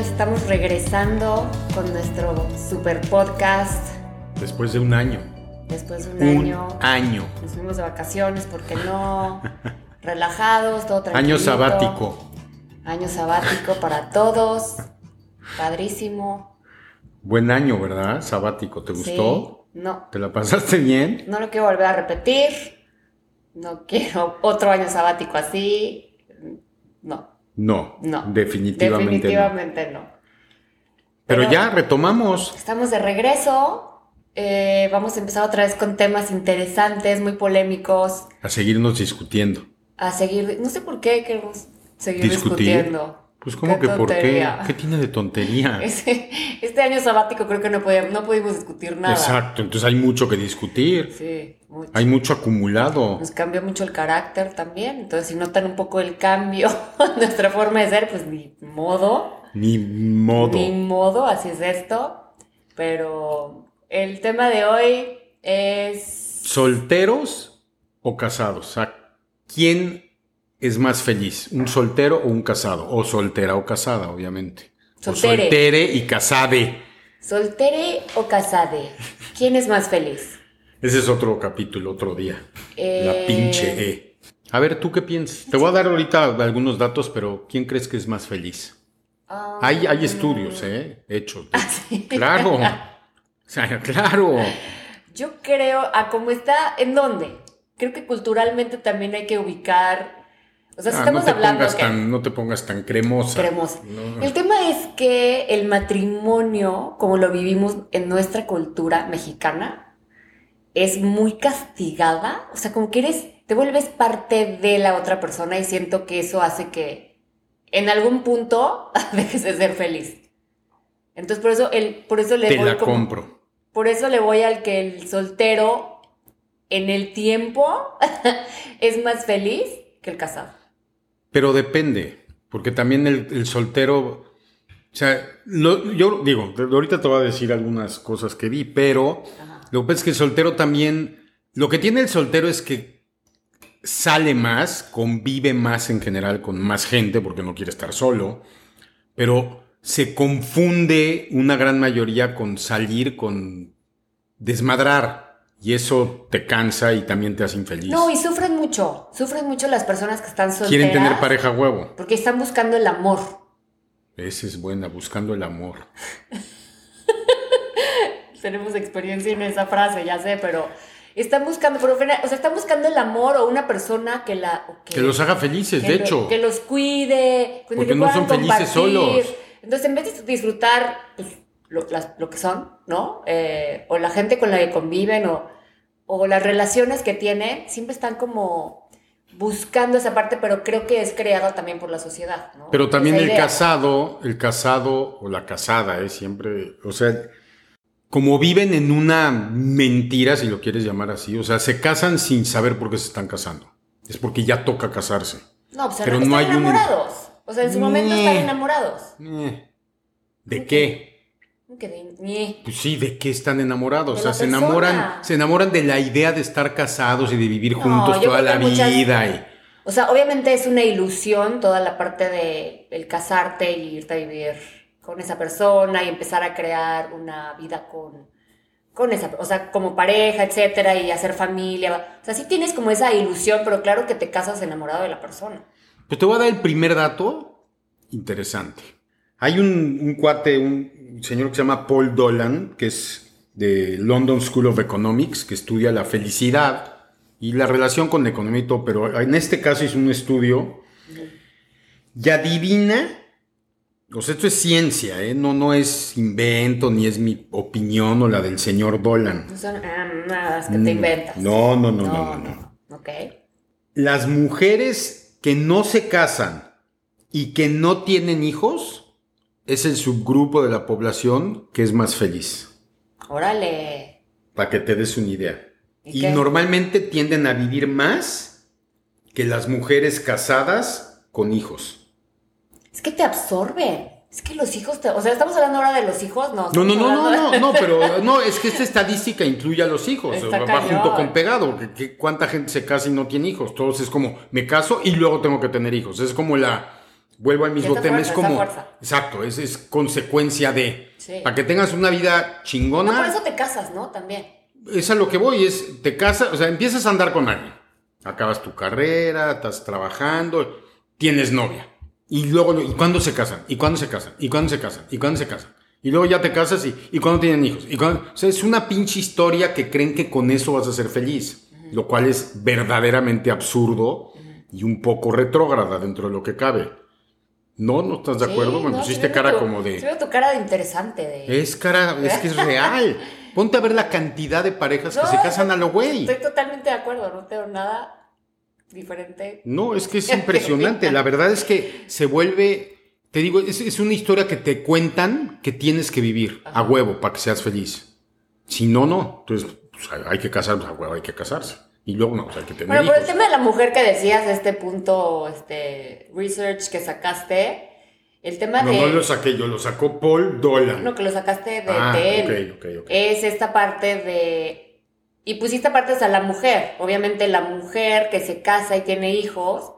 Estamos regresando con nuestro super podcast Después de un año. después de un, Un año. año. Nos fuimos de vacaciones, ¿por qué no? Relajados, todo tranquilo. Año sabático. Año sabático para todos. Padrísimo. Buen año, ¿verdad? Sabático. ¿Te gustó? Sí. No, ¿Te la pasaste bien? no lo quiero volver a repetir. No quiero otro año sabático así. No, No. no. Definitivamente. no. Pero, Pero- ya retomamos. Estamos de regreso. Eh, vamos a empezar otra vez con temas interesantes, muy polémicos. A seguirnos discutiendo. A seguir. No sé por qué queremos seguir Discutir. discutiendo. Pues como que por qué? ¿Qué tiene de tontería? Este, este año sabático creo que no, podíamos, no pudimos discutir nada. Exacto. Entonces hay mucho que discutir. Sí, mucho. Hay mucho acumulado. Nos cambió mucho el carácter también. Entonces, si notan un poco el cambio en nuestra forma de ser, pues ni modo. Ni modo. Ni modo, así es esto. Pero el tema de hoy es. ¿Solteros o casados? O sea, ¿quién es más feliz? ¿Un soltero o un casado? O soltera o casada, obviamente. Soltere. O soltere y casade. ¿Soltere o casade? ¿Quién es más feliz? Ese es otro capítulo, otro día. Eh, La pinche E. A ver, ¿tú qué piensas? Te voy a dar ahorita algunos datos, pero ¿quién crees que es más feliz? ah, Hay, hay estudios, ¿eh? Hechos. sí. Claro. O sea, claro. Yo creo, a cómo está, ¿en dónde? Creo que culturalmente también hay que ubicar. O sea, si Ah, estamos no, te hablando. pongas que- tan, no te pongas tan cremosa. Cremosa. No. El tema es que el matrimonio, como lo vivimos en nuestra cultura mexicana, es muy castigada. O sea, como que eres, te vuelves parte de la otra persona y siento que eso hace que en algún punto dejes de ser feliz. Entonces, por eso, el, por eso le Te voy la como- compro. por eso le voy al que el soltero en el tiempo es más feliz que el casado. Pero depende, porque también el, el soltero, o sea, lo- yo digo, ahorita te voy a decir algunas cosas que vi, pero Ajá. lo que pasa es que el soltero también, lo que tiene el soltero es que sale más, convive más en general con más gente, porque no quiere estar solo, pero se confunde una gran mayoría con salir, con desmadrar, y eso te cansa y también te hace infeliz. No, y sufren mucho. Sufren mucho las personas que están solteras. Quieren tener pareja huevo. Porque están buscando el amor. Esa es buena, buscando el amor. Tenemos experiencia en esa frase, ya sé, pero están buscando, pero, o sea, están buscando el amor o una persona que la Que los haga felices, de lo- hecho. que los cuide, Porque que no son felices compartir. solos. Entonces, en vez de disfrutar pues, lo, las- lo que son, ¿no? Eh, o la gente con la que conviven o, o las relaciones que tienen, siempre están como buscando esa parte, pero creo que es creado también por la sociedad, ¿no? Pero también el casado, el casado o la casada, es siempre, o sea, como viven en una mentira, si lo quieres llamar así, o sea, se casan sin saber por qué se están casando. Es porque ya toca casarse. No, pues Pero están no hay un- enamorados. O sea, en su momento están enamorados. Eh, ¿De qué? Que de-. Pues sí, ¿de qué están enamorados? O sea, se enamoran, se enamoran de la idea de estar casados y de vivir juntos toda la muchas- vida. y- O sea, obviamente es una ilusión toda la parte de el casarte y irte a vivir con esa persona y empezar a crear una vida con, con esa, o sea, como pareja, etcétera, y hacer familia. O sea, sí tienes como esa ilusión, pero claro que te casas enamorado de la persona. Pues te voy a dar el primer dato interesante. Hay un, un cuate, un señor que se llama Paul Dolan, que es de London School of Economics, que estudia la felicidad y la relación con la economía y todo, pero en este caso hizo un estudio y adivina, o sea, esto es ciencia, ¿eh? no, no es invento, ni es mi opinión o la del señor Dolan. No son ah, nada que te inventas. Mm, No, no, no, no, no. no. no. Ok. Las mujeres que no se casan y que no tienen hijos es el subgrupo de la población que es más feliz, Órale. para que te des una idea. ¿Y normalmente tienden a vivir más que las mujeres casadas con hijos. Es que te absorbe. Es que los hijos te. O sea, estamos hablando ahora de los hijos, no. No, no, no, no, no, no, pero no, es que esta estadística incluye a los hijos, Está va junto con pegado, que, que cuánta gente se casa y no tiene hijos, todos es como, me caso y luego tengo que tener hijos, es como la, vuelvo al mismo tema, fuerza, es como, exacto, es, es consecuencia de, Sí. para que tengas una vida No, chingona, por eso te casas, ¿no? También. es a lo que voy, es, te casas, o sea, empiezas a andar con alguien, acabas tu carrera, estás trabajando, tienes novia, y luego, ¿y cuándo se casan? ¿Y cuándo se casan? ¿Y cuándo se casan? ¿Y cuándo se casan? Y luego ya te casas y, ¿y cuándo tienen hijos? ¿Y cuándo? O sea, es una pinche historia que creen que con eso vas a ser feliz, lo cual es verdaderamente absurdo y un poco retrógrada dentro de lo que cabe. ¿No? ¿No estás de Sí, acuerdo? Me no, pusiste sí cara tu- como sí de... veo tu cara de interesante. De... Es cara, es que es real. Ponte a ver la cantidad de parejas que se casan a lo güey. Estoy totalmente de acuerdo, no tengo nada diferente. No, es que es impresionante. La verdad es que se vuelve, te digo, es, es una historia que te cuentan que tienes que vivir a huevo para que seas feliz. Si no, no. Entonces, pues, hay- hay que casarse, a huevo hay que casarse. Y luego, no, pues, hay que tener Bueno, por el hijos. tema de la mujer que decías, este punto, este research que sacaste, el tema No, de. no lo saqué yo, lo sacó Paul Dolan. No, que lo sacaste de, Ah, de él. ok, ok, ok. Es esta parte de. Y pusiste partes a la mujer. Obviamente, la mujer que se casa y tiene hijos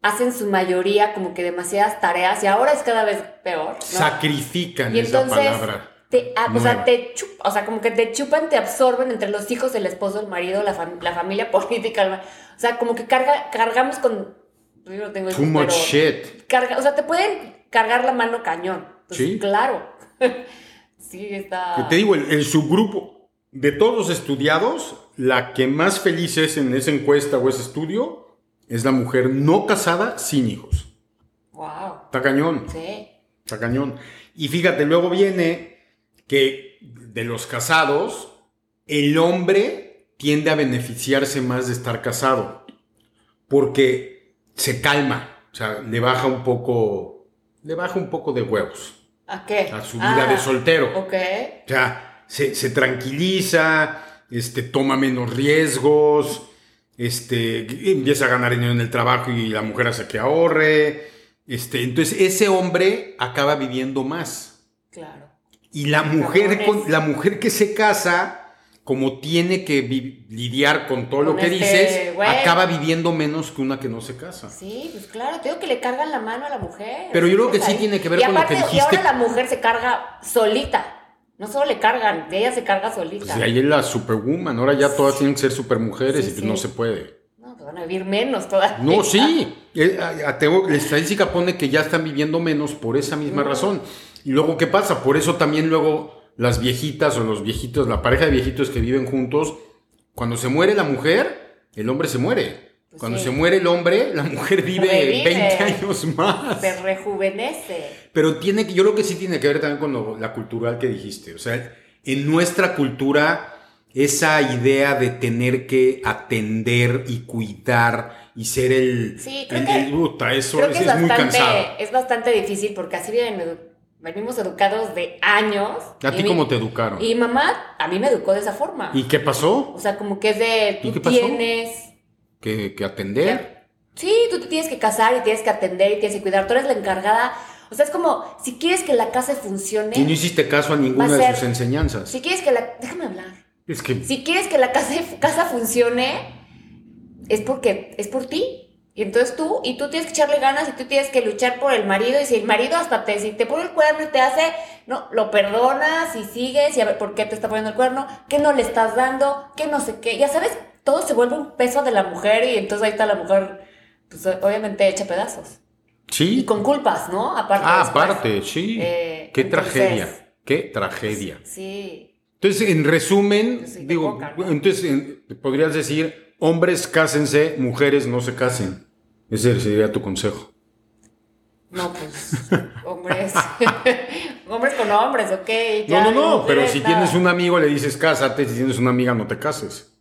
hacen su mayoría como que demasiadas tareas y ahora es cada vez peor. ¿no? Sacrifican Y esa entonces, palabra. Te, ah, o sea, te chup- o sea, como que te chupan, te absorben entre los hijos, el esposo, el marido, la, fam- la familia política. o sea, como que carga, cargamos con. Yo no tengo Too much pero shit. carga- o sea, te pueden cargar la mano cañón. Pues, Sí. Claro. sí, está. Que te digo, el, el subgrupo de todos los estudiados, la que más feliz es en esa encuesta o ese estudio es la mujer no casada sin hijos. Wow. Está cañón, Sí. está cañón. Y fíjate, luego viene que de los casados, el hombre tiende a beneficiarse más de estar casado porque se calma, o sea, le baja un poco, le baja un poco de huevos ¿A qué? a su vida de soltero. Ok. O sea, se, se tranquiliza, este, toma menos riesgos, este, empieza a ganar dinero en el trabajo y la mujer hace que ahorre. Este, entonces, ese hombre acaba viviendo más. Claro. Y la mujer, con, la mujer que se casa, como tiene que lidiar con todo lo Con que este dices, güey. acaba viviendo menos que una que no se casa. Sí, pues claro, te digo que le cargan la mano a la mujer. Pero yo creo que sí Ahí. tiene que ver Y con lo que aparte, dijiste. Y ahora la mujer se carga solita. No solo le cargan, ella se carga solita. Pues de ahí es la superwoman, ahora ya todas tienen que ser supermujeres Sí, y pues sí. no se puede. No, pues van a vivir menos todavía. No, sí. Eh, la estadística pone que ya están viviendo menos por esa misma razón. Y luego, ¿qué pasa? Por eso también luego las viejitas o los viejitos, la pareja de viejitos que viven juntos, cuando se muere la mujer, el hombre se muere. Pues Cuando sí. se muere el hombre, la mujer vive Revive. 20 años más. Se rejuvenece. Pero tiene que, yo creo que sí tiene que ver también con lo- la cultural que dijiste. O sea, en nuestra cultura, esa idea de tener que atender y cuidar y ser el. Sí, creo el- que- el- puta, eso Creo es, que es es muy cansado. es bastante difícil porque así vienen edu- venimos educados de años. ¿A ti mi- cómo te educaron? Y mamá a mí me educó de esa forma. ¿Y qué pasó? O sea, como que es de, ¿Y tú tienes... ¿Que, que atender? Sí, tú te tienes que casar y tienes que atender y tienes que cuidar. Tú eres la encargada. O sea, es como, si quieres que la casa funcione, Y no hiciste caso a ninguna de sus enseñanzas. si quieres que la... Déjame hablar. Es que. Si quieres que la casa, casa funcione, es porque es por ti. Y entonces tú, y tú tienes que echarle ganas y tú tienes que luchar por el marido. Y si el marido hasta te, si te pone el cuerno y te hace, no, lo perdonas y sigues y a ver por qué te está poniendo el cuerno, qué no le estás dando, qué no sé qué. Ya sabes, todo se vuelve un peso de la mujer y entonces ahí está la mujer, pues obviamente hecha pedazos. Y Sí. con culpas, ¿no? Aparte. Ah, después. aparte, sí. Eh, Qué entonces- tragedia. Qué tragedia. Sí. Entonces, en resumen, digo, entonces en- podrías decir, hombres cásense, mujeres no se casen. Ese sería tu consejo. No, pues, hombres. hombres con hombres, ok. ya, no, no, no, pero si nada. tienes un amigo le dices cásate, si tienes una amiga no te cases.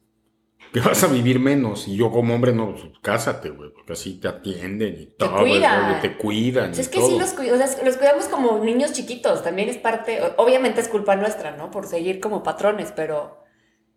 Que vas a vivir menos. Y yo como hombre no, pues, cásate, güey, porque así te atienden y todo, cuidan. te cuidan. Pues es y que todo. sí los, o sea, los cuidamos como niños chiquitos, también es parte, o- obviamente es culpa nuestra, ¿no? Por seguir como patrones, pero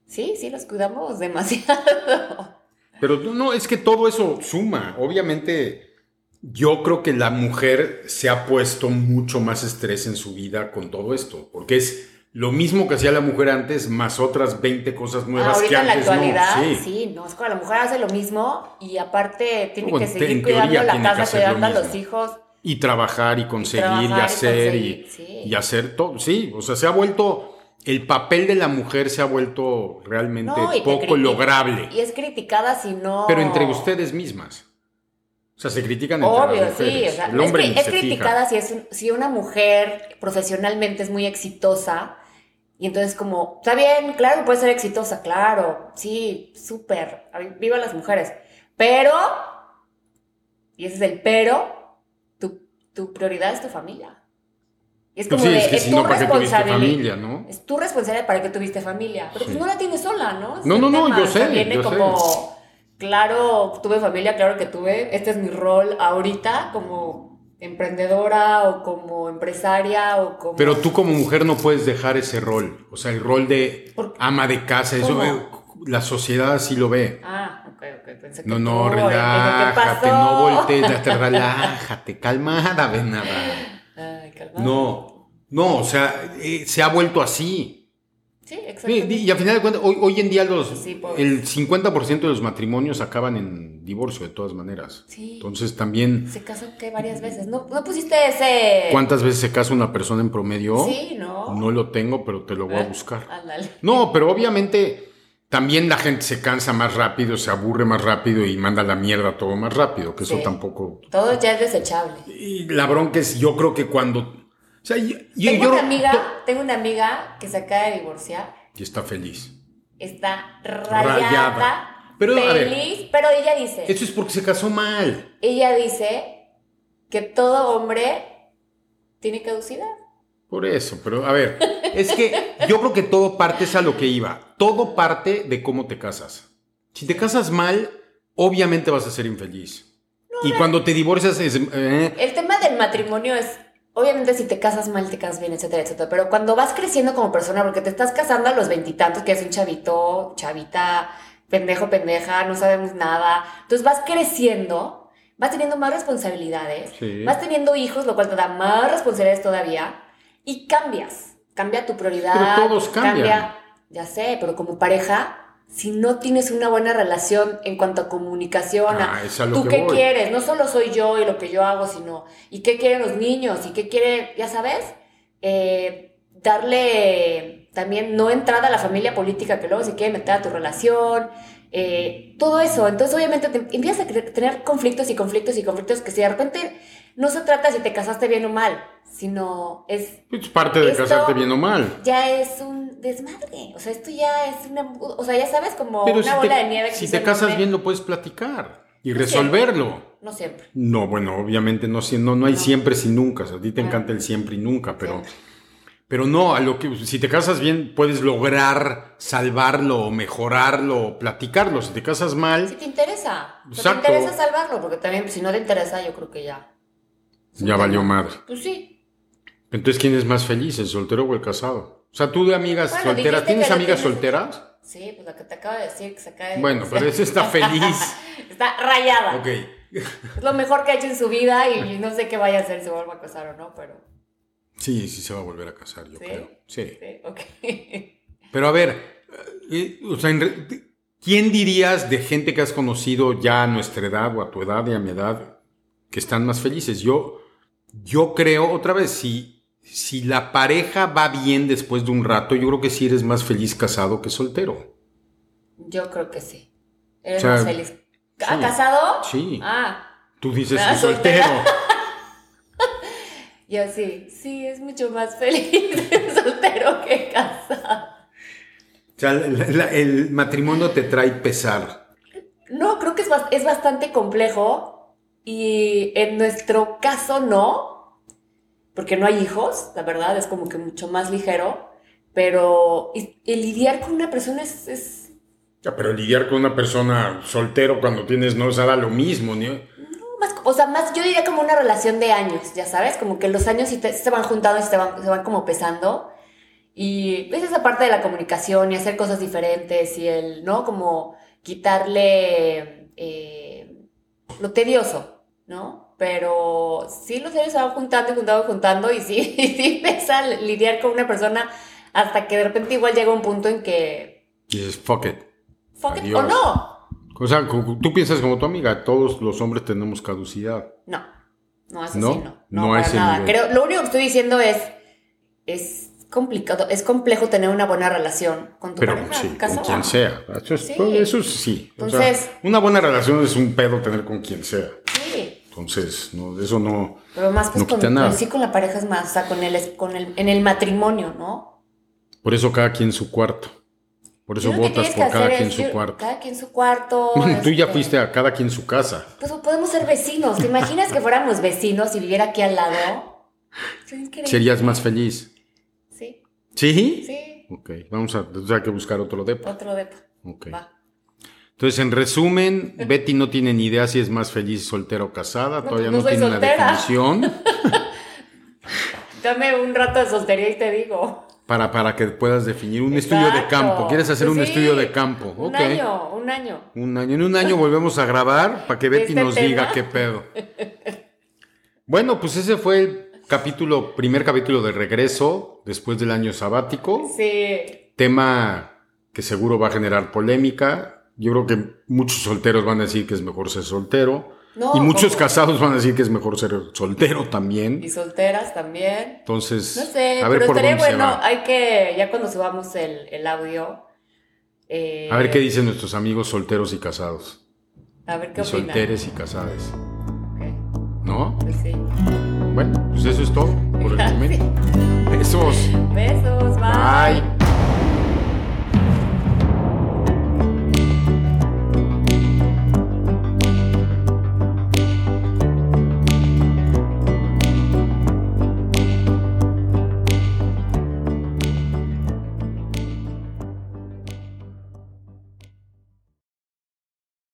sí, sí los cuidamos demasiado. Pero no, es que todo eso suma. Obviamente, yo creo que la mujer se ha puesto mucho más estrés en su vida con todo esto, porque es lo mismo que hacía la mujer antes, más otras 20 cosas nuevas Ahorita que en la antes actualidad, no. sí. no, es como la mujer hace lo mismo y aparte tiene Bueno, que seguir cuidando la casa, cuidando a los hijos. Y trabajar y conseguir y, trabajar y hacer conseguir, y, sí. y hacer todo. Sí, o sea, se ha vuelto, el papel de la mujer se ha vuelto realmente No, poco lograble. Y es criticada si no. Pero entre ustedes mismas. O sea, se critican entre Obvio, las sí. mujeres. O sea, el hombre es, que- es se fija. criticada si, es si una mujer profesionalmente es muy exitosa. Y entonces como, está bien, claro puede ser exitosa, claro, sí, súper, viva las mujeres. Pero, y ese es el pero, tu, tu prioridad es tu familia. Es Pues como sí, de, es que es si tu no, ¿para qué tuviste responsabilidad. familia, no? Es tu responsabilidad para que tuviste familia. Pero Sí. pues no la tienes sola, ¿no? Es No, no, no, yo sé, Viene yo sé. como, claro, tuve familia, claro que tuve. Este es mi rol ahorita como emprendedora o como empresaria o como... Pero tú como mujer no puedes dejar ese rol. O sea, el rol de ama de casa. Eso, ¿Cómo? eh, la sociedad así lo ve. Ah, ok, ok. Pensé que No, no, ¿qué relájate, no voltees, te relájate, calmada, ven nada. No, no, o sea, eh, se ha vuelto así. Sí, exactamente. y al final de cuentas, hoy, hoy en día los, Sí, el 50% de los matrimonios acaban en divorcio de todas maneras. Sí. Entonces también, Se casó que varias veces. ¿No, no pusiste ese...? ¿cuántas veces se casa una persona en promedio? Sí, ¿no? No lo tengo, pero te lo voy a Ah, buscar. Ándale. No, pero obviamente también la gente se cansa más rápido, se aburre más rápido y manda la mierda todo más rápido, que eso tampoco. Todo ya es desechable. Y la bronca es, yo creo que cuando. O sea, yo, yo- Tengo yo- una amiga, tengo una amiga que se acaba de divorciar, Y está feliz. está rayada, Rayada. Pero, a ver. feliz, pero ella dice, Eso es porque se casó mal. ella dice que todo hombre tiene caducidad. Por eso, pero a ver, es que yo creo que todo parte es a lo que iba. Todo parte de cómo te casas. Si te casas mal, obviamente vas a ser infeliz. y cuando te divorcias es... eh, El tema del matrimonio es, obviamente si te casas mal, te casas bien, etcétera, etcétera, pero cuando vas creciendo como persona, porque te estás casando a los veintitantos, que es un chavito, chavita, pendejo, pendeja, no sabemos nada, entonces vas creciendo, vas teniendo más responsabilidades, Sí. vas teniendo hijos, lo cual te da más responsabilidades todavía, y cambias, cambia tu prioridad. Pero todos cambian. Cambia, ya sé, pero como pareja... Si no tienes una buena relación en cuanto a comunicación, a Ah, a ¿Tú qué voy. quieres? No solo soy yo y lo que yo hago, sino ¿y qué quieren los niños? ¿Y qué quiere, ya sabes? Eh, darle también no entrada a la familia política que luego se quiere meter a tu relación. eh, todo eso. Entonces, obviamente, te empiezas a tener conflictos y conflictos y conflictos que si de repente no se trata si te casaste bien o mal, sino es es parte de casarte bien o mal. ya es un desmadre. O sea, esto ya es una. O sea, ya sabes, como Pero una si bola te, de nieve que si te casas bien lo puedes platicar y No resolverlo. No siempre. No, bueno, obviamente no, si- no, no hay No. siempre sin nunca. O sea, a ti te encanta el siempre y nunca, pero, Siempre. pero no, a lo que si te casas bien puedes lograr salvarlo, o mejorarlo, o platicarlo. Si te casas mal, Si te interesa. Exacto. te interesa salvarlo, porque también si no te interesa, yo creo que ya. Ya valió madre. Pues sí. Entonces, ¿quién es más feliz, el soltero o el casado? O sea, tú de amigas Bueno, solteras, ¿tienes amigas tienes- solteras? Sí, pues la que te acabo de decir, que se acaba de. Bueno, pero esa está feliz. está rayada. Ok. Es lo mejor que ha hecho en su vida y no sé qué vaya a hacer, si vuelva a casar o no, pero. Sí, sí se va a volver a casar, yo ¿Sí? creo. Sí. Sí, ok. Pero a ver, eh, o sea, ¿quién dirías de gente que has conocido ya a nuestra edad o a tu edad y a mi edad que están más felices? Yo, yo creo, otra vez, si, si la pareja va bien después de un rato, yo creo que sí eres más feliz casado que soltero. Yo creo que sí. Eres O sea, más feliz. ¿Ha sí. casado? Sí. Ah, Tú dices Ah, que soltero. soltera. yo sí. Sí, es mucho más feliz soltero que casado. O sea, la- la- el matrimonio te trae pesar. No, creo que es, es bastante complejo y en nuestro caso no, porque no hay hijos, la verdad, es como que mucho más ligero, pero el lidiar con una persona es... es- Ya, pero lidiar con una persona soltero cuando tienes no da lo mismo. No, más, o sea, más yo diría como una relación de años, ya sabes, como que los años te- se van juntando y se van, se van como pesando. Y es esa parte de la comunicación y hacer cosas diferentes y el, ¿no? Como quitarle eh, lo tedioso, ¿no? pero sí los años se van juntando y juntando y juntando y sí, y sí empieza a lidiar con una persona hasta que de repente igual llega un punto en que... Y dices, fuck it. Fuck it, o no. O sea, tú piensas como tu amiga, todos los hombres tenemos caducidad. No, no es así, ¿No? no. No No, a para ese nada. Creo, lo único que estoy diciendo es, es complicado, es complejo tener una buena relación con tu Pero pareja sí, con quien sea. Eso, es- Sí. eso sí. O sea, Entonces- una buena relación es un pedo tener con quien sea. Sí, Entonces, no, eso no. pero más pues No con, nada. pues sí con la pareja es más, o sea, con el, con el, en el matrimonio, ¿no? Por eso cada quien su cuarto. Por eso votas por cada quien es su yo- cuarto. Cada quien su cuarto. Tú ya este, fuiste a cada quien su casa. Pues podemos ser vecinos. ¿Te imaginas que fuéramos vecinos y viviera aquí al lado? Increíble. Serías más feliz. Sí, ¿Sí? Ok, vamos a, entonces hay que buscar otro depa. Otro depa. Ok. Va. Entonces, en resumen, Betty no tiene ni idea si es más feliz soltera o casada. No, Todavía no tiene soltera. una definición Dame un rato de soltería y te digo. para, para que puedas definir un estudio de campo. ¿Quieres hacer Pues un sí, estudio de campo? Un Ok. año, un año. Un año. En un año volvemos a grabar para que Betty Este nos tema. diga qué pedo. Bueno, pues ese fue el capítulo, primer capítulo de regreso después del año sabático. Sí. Tema que seguro va a generar polémica. Yo creo que muchos solteros van a decir que es mejor ser soltero. No, y muchos ¿cómo? casados van a decir que es mejor ser soltero también. Y solteras también. Entonces, No sé, a ver pero por estaría dónde se bueno. va. Hay que, ya cuando subamos el, el audio. eh, A ver qué dicen nuestros amigos solteros y casados. A ver qué Y opinan. solteres y casadas. Ok, ¿No? pues sí. Bueno, pues eso es todo por el momento. Besos. Besos, bye. Bye.